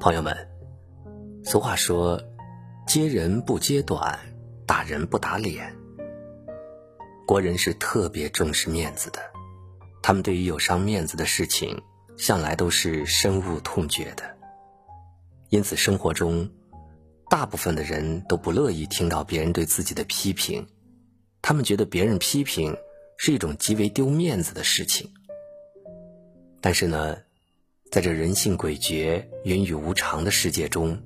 朋友们，俗话说：“揭人不揭短，打人不打脸。”国人是特别重视面子的，他们对于有伤面子的事情，向来都是深恶痛绝的。因此，生活中大部分的人都不乐意听到别人对自己的批评，他们觉得别人批评是一种极为丢面子的事情。但是呢？在这人性诡谲、云雨无常的世界中，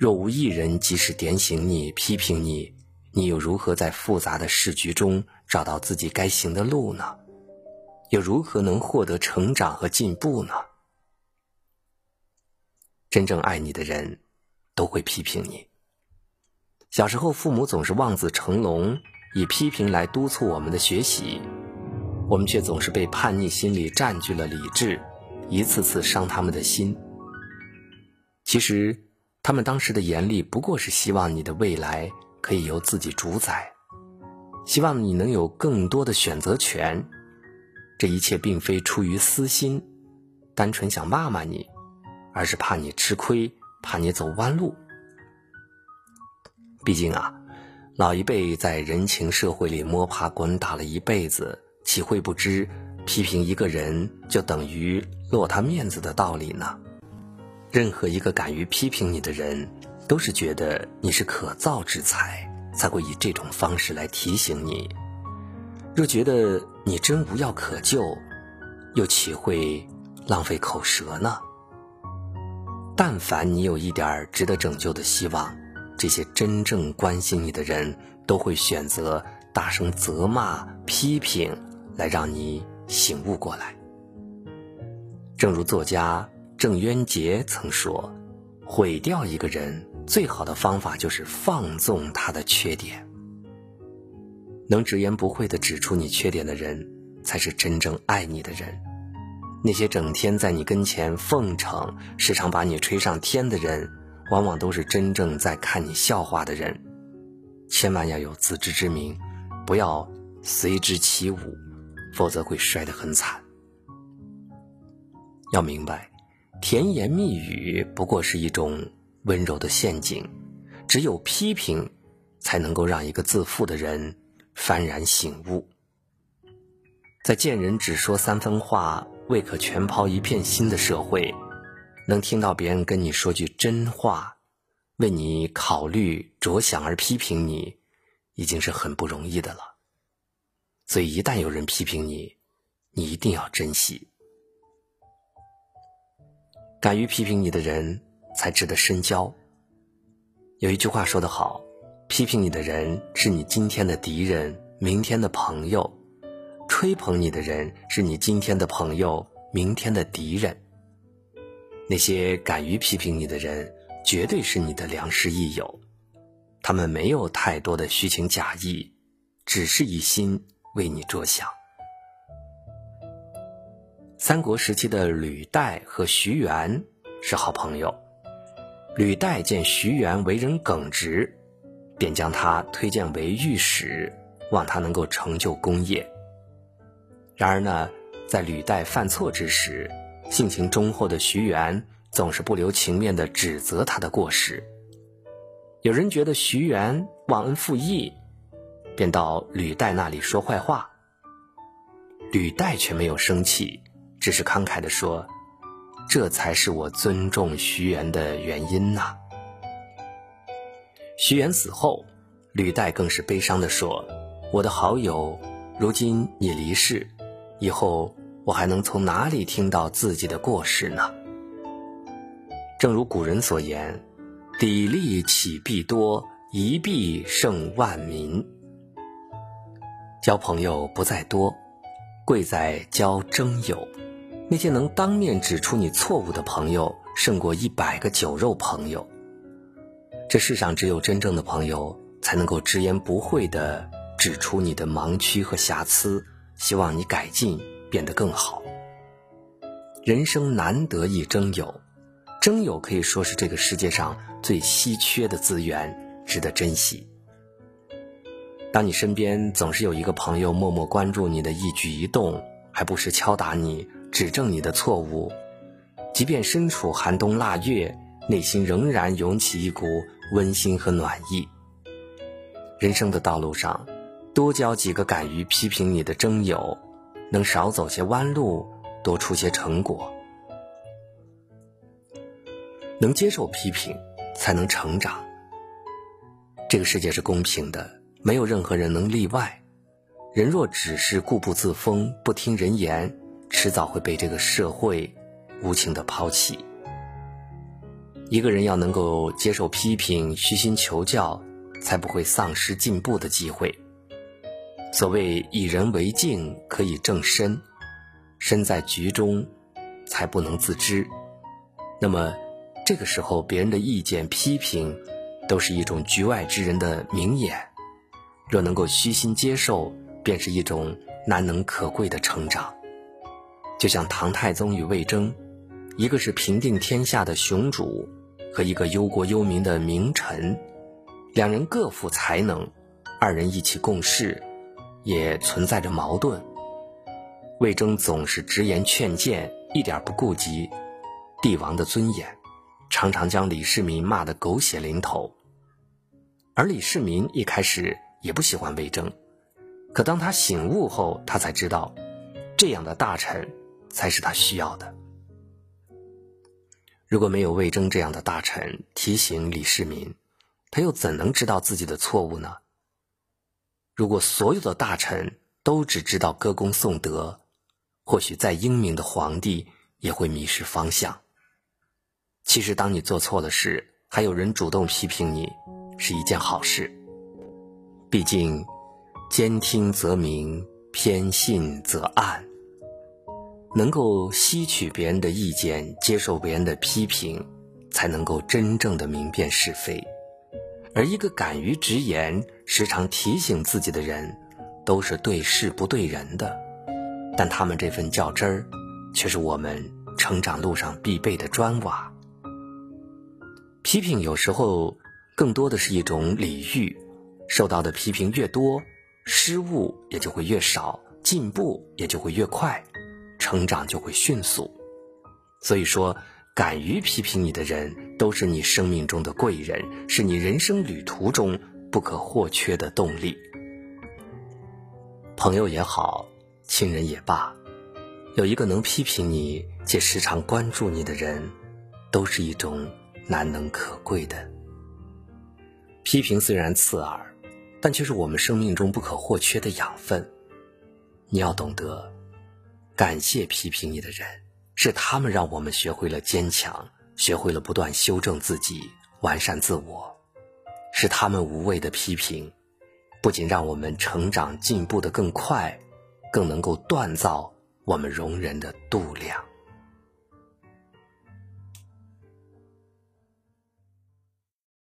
若无一人及时点醒你、批评你，你又如何在复杂的市局中找到自己该行的路呢？又如何能获得成长和进步呢？真正爱你的人，都会批评你。小时候，父母总是望子成龙，以批评来督促我们的学习，我们却总是被叛逆心理占据了理智。一次次伤他们的心。其实，他们当时的严厉不过是希望你的未来可以由自己主宰，希望你能有更多的选择权。这一切并非出于私心，单纯想骂骂你，而是怕你吃亏，怕你走弯路。毕竟啊，老一辈在人情社会里摸爬滚打了一辈子，岂会不知？批评一个人就等于落他面子的道理呢？任何一个敢于批评你的人，都是觉得你是可造之才，才会以这种方式来提醒你。若觉得你真无药可救，又岂会浪费口舌呢？但凡你有一点值得拯救的希望，这些真正关心你的人都会选择大声责骂、批评，来让你。醒悟过来。正如作家郑渊洁曾说：“毁掉一个人最好的方法就是放纵他的缺点。能直言不讳的指出你缺点的人，才是真正爱你的人。那些整天在你跟前奉承、时常把你吹上天的人，往往都是真正在看你笑话的人。千万要有自知之明，不要随之起舞。”否则会摔得很惨。要明白，甜言蜜语不过是一种温柔的陷阱，只有批评，才能够让一个自负的人幡然醒悟。在见人只说三分话，未可全抛一片心的社会，能听到别人跟你说句真话，为你考虑着想而批评你，已经是很不容易的了。所以，一旦有人批评你，你一定要珍惜。敢于批评你的人，才值得深交。有一句话说得好：“批评你的人是你今天的敌人，明天的朋友；吹捧你的人是你今天的朋友，明天的敌人。”那些敢于批评你的人，绝对是你的良师益友。他们没有太多的虚情假意，只是一心。为你着想。三国时期的吕岱和徐元是好朋友。吕岱见徐元为人耿直，便将他推荐为御史，望他能够成就功业。然而呢，在吕岱犯错之时，性情忠厚的徐元总是不留情面的指责他的过失。有人觉得徐元忘恩负义。便到吕岱那里说坏话，吕岱却没有生气，只是慷慨地说：“这才是我尊重徐元的原因呐。”徐元死后，吕岱更是悲伤地说：“我的好友，如今你离世，以后我还能从哪里听到自己的过失呢？”正如古人所言：“砥砺起必多，一弊胜万民。”交朋友不在多，贵在交真友。那些能当面指出你错误的朋友，胜过一百个酒肉朋友。这世上只有真正的朋友，才能够直言不讳地指出你的盲区和瑕疵，希望你改进，变得更好。人生难得一真友，真友可以说是这个世界上最稀缺的资源，值得珍惜。当你身边总是有一个朋友默默关注你的一举一动，还不时敲打你、指正你的错误，即便身处寒冬腊月，内心仍然涌起一股温馨和暖意。人生的道路上，多交几个敢于批评你的真友，能少走些弯路，多出些成果。能接受批评，才能成长。这个世界是公平的，没有任何人能例外。人若只是固步自封，不听人言，迟早会被这个社会无情的抛弃。一个人要能够接受批评，虚心求教，才不会丧失进步的机会。所谓以人为镜，可以正身；身在局中，才不能自知。那么，这个时候别人的意见批评，都是一种局外之人的明眼。若能够虚心接受，便是一种难能可贵的成长。就像唐太宗与魏征，一个是平定天下的雄主。和一个忧国忧民的名臣，两人各负才能，二人一起共事，也存在着矛盾。魏征总是直言劝谏，一点不顾及帝王的尊严，常常将李世民骂得狗血淋头。而李世民一开始也不喜欢魏征，可当他醒悟后，他才知道，这样的大臣才是他需要的。如果没有魏征这样的大臣提醒李世民，他又怎能知道自己的错误呢？如果所有的大臣都只知道歌功颂德，或许再英明的皇帝也会迷失方向。其实，当你做错了事，还有人主动批评你，是一件好事。毕竟，兼听则明，偏信则暗。能够吸取别人的意见，接受别人的批评，才能够真正的明辨是非。而一个敢于直言、时常提醒自己的人，都是对事不对人的。但他们这份较真儿，却是我们成长路上必备的砖瓦。批评有时候更多的是一种礼遇，受到的批评越多，失误也就会越少，进步也就会越快。成长就会迅速，所以说，敢于批评你的人，都是你生命中的贵人，是你人生旅途中不可或缺的动力。朋友也好，亲人也罢，有一个能批评你且时常关注你的人，都是一种难能可贵的。批评虽然刺耳，但却是我们生命中不可或缺的养分。你要懂得。感谢批评你的人，是他们让我们学会了坚强，学会了不断修正自己、完善自我。是他们无谓的批评，不仅让我们成长进步的更快，更能够锻造我们容人的度量。